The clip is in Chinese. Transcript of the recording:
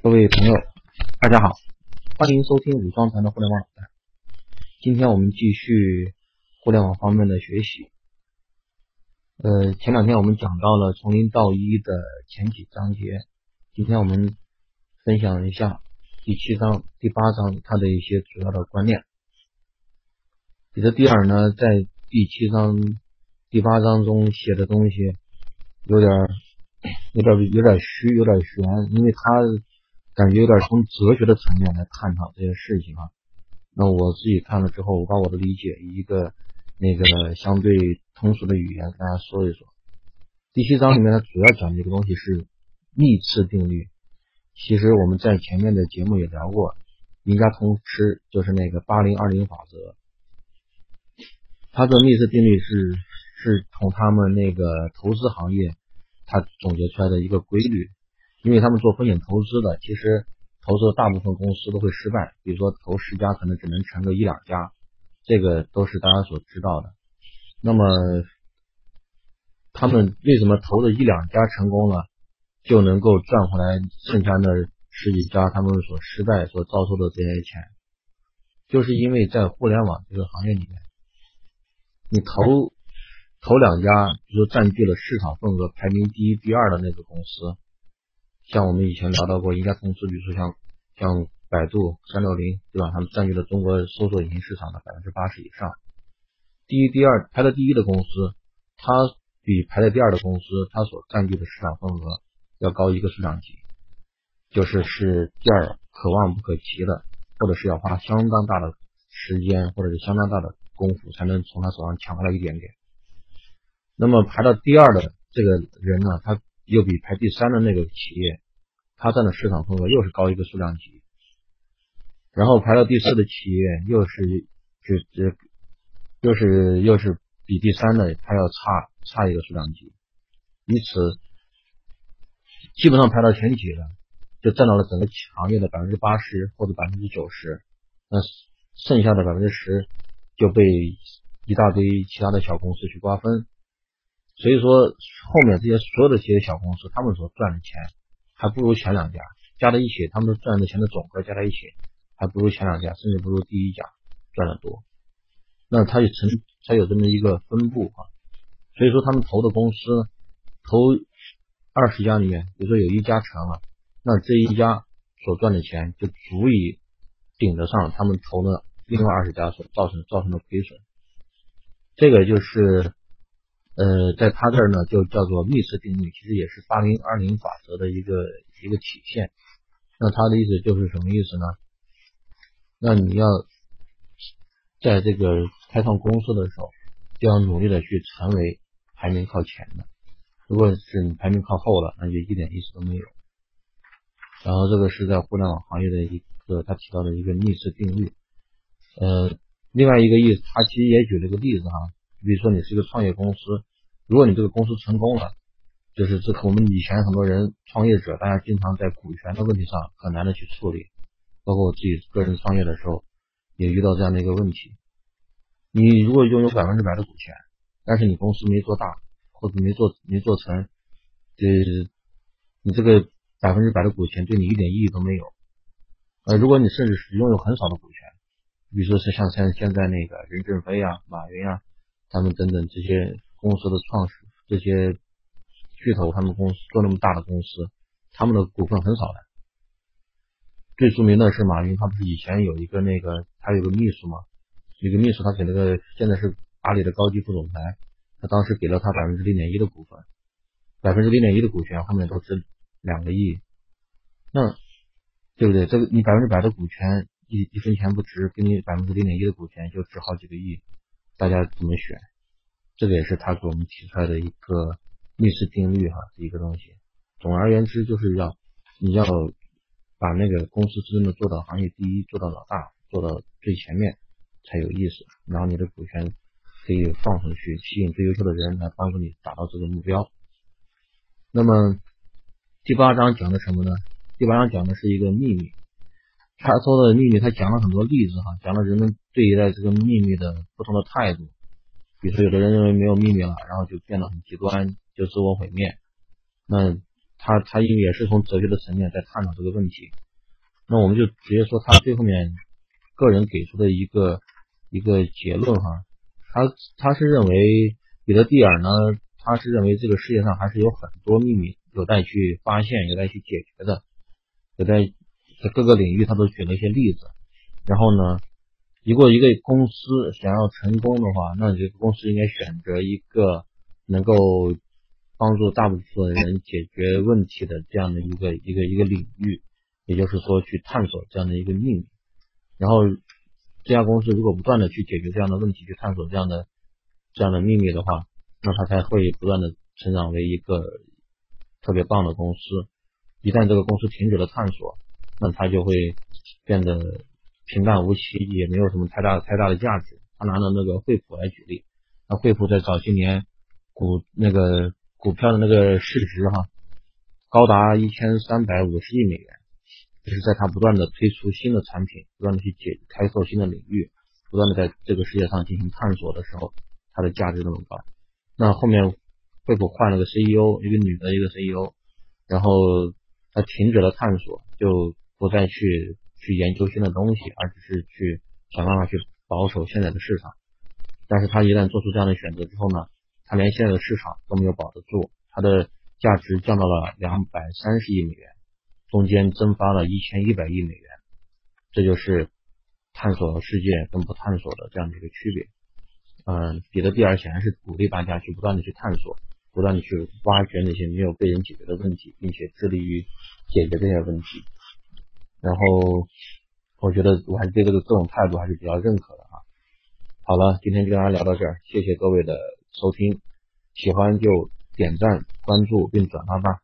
各位朋友，大家好，欢迎收听武装团的互联网。今天我们继续互联网方面的学习。呃，前两天我们讲到了从零到一的前几章节，今天我们分享一下第七章、第八章它的一些主要的观念。彼得蒂尔呢，在第七章、第八章中写的东西有点、有点、有点虚，有点悬，因为他。感觉有点从哲学的层面来探讨这些事情啊。那我自己看了之后，我把我的理解一个那个相对通俗的语言跟大家说一说。第七章里面它主要讲的一个东西是幂次定律。其实我们在前面的节目也聊过，赢家通吃就是那个八零二零法则。它的幂次定律是是从他们那个投资行业它总结出来的一个规律。因为他们做风险投资的，其实投资的大部分公司都会失败。比如说投十家，可能只能成个一两家，这个都是大家所知道的。那么他们为什么投的一两家成功了，就能够赚回来剩下的十几家他们所失败所遭受的这些钱？就是因为在互联网这个行业里面，你投投两家，比如说占据了市场份额排名第一、第二的那个公司。像我们以前聊到过，一家公司，比如说像像百度、三六零，对吧？他们占据了中国搜索引擎市场的百分之八十以上。第一、第二排在第一的公司，它比排在第二的公司，它所占据的市场份额要高一个数量级，就是是第二可望不可及的，或者是要花相当大的时间或者是相当大的功夫才能从他手上抢回来一点点。那么排到第二的这个人呢，他。又比排第三的那个企业，它占的市场份额又是高一个数量级，然后排到第四的企业又是就这又是又是比第三的它要差差一个数量级，因此基本上排到前几了，就占到了整个行业的百分之八十或者百分之九十，那剩下的百分之十就被一大堆其他的小公司去瓜分。所以说，后面这些所有的这些小公司，他们所赚的钱，还不如前两家加在一起，他们赚的钱的总和加在一起，还不如前两家，甚至不如第一家赚的多。那它就成才有这么一个分布啊。所以说，他们投的公司，投二十家里面，比如说有一家成了，那这一家所赚的钱就足以顶得上他们投的另外二十家所造成造成的亏损。这个就是。呃，在他这儿呢，就叫做幂次定律，其实也是八零二零法则的一个一个体现。那他的意思就是什么意思呢？那你要在这个开创公司的时候，就要努力的去成为排名靠前的。如果是你排名靠后了，那就一点意思都没有。然后这个是在互联网行业的一个他提到的一个幂次定律。呃，另外一个意思，他其实也举了个例子哈。比如说你是一个创业公司，如果你这个公司成功了，就是这我们以前很多人创业者，大家经常在股权的问题上很难的去处理，包括我自己个人创业的时候也遇到这样的一个问题。你如果拥有百分之百的股权，但是你公司没做大或者没做没做成，这你这个百分之百的股权对你一点意义都没有。呃，如果你甚至是拥有很少的股权，比如说是像现现在那个任正非啊、马云啊。他们等等这些公司的创始，这些巨头，他们公司做那么大的公司，他们的股份很少的。最著名的是马云，他不是以前有一个那个，他有个秘书嘛，有个秘书，他给那个现在是阿里的高级副总裁，他当时给了他百分之零点一的股份，百分之零点一的股权后面都值两个亿，那对不对？这个你百分之百的股权一一分钱不值，给你百分之零点一的股权就值好几个亿。大家怎么选？这个也是他给我们提出来的一个历史定律哈，一个东西。总而言之，就是要你要把那个公司真正的做到行业第一，做到老大，做到最前面才有意思。然后你的股权可以放出去，吸引最优秀的人来帮助你达到这个目标。那么第八章讲的什么呢？第八章讲的是一个秘密。他说的秘密，他讲了很多例子哈，讲了人们对待这个秘密的不同的态度。比如说，有的人认为没有秘密了，然后就变得很极端，就自我毁灭。那他他因为也是从哲学的层面在探讨这个问题。那我们就直接说他最后面个人给出的一个一个结论哈，他他是认为彼得蒂尔呢，他是认为这个世界上还是有很多秘密有待去发现，有待去解决的，有待在各个领域他都举了一些例子。然后呢，如果一个公司想要成功的话，那这个公司应该选择一个能够帮助大部分人解决问题的这样的一个一个一个领域。也就是说，去探索这样的一个秘密，然后这家公司如果不断的去解决这样的问题，去探索这样的这样的秘密的话，那它才会不断的成长为一个特别棒的公司。一旦这个公司停止了探索，那它就会变得平淡无奇，也没有什么太大太大的价值。他拿了那个惠普来举例，那惠普在早些年股那个股票的那个市值哈，高达一千三百五十亿美元。就是在他不断的推出新的产品，不断的去解开拓新的领域，不断的在这个世界上进行探索的时候，它的价值那么高。那后面惠普换了个 CEO，一个女的一个 CEO，然后他停止了探索，就不再去去研究新的东西，而只是去想办法去保守现在的市场。但是他一旦做出这样的选择之后呢，他连现在的市场都没有保得住，它的价值降到了两百三十亿美元。中间蒸发了一千一百亿美元，这就是探索世界跟不探索的这样的一个区别。嗯，彼得蒂尔显然是鼓励大家去不断的去探索，不断的去挖掘那些没有被人解决的问题，并且致力于解决这些问题。然后，我觉得我还是对这个这种态度还是比较认可的啊。好了，今天就跟大家聊到这儿，谢谢各位的收听，喜欢就点赞、关注并转发吧。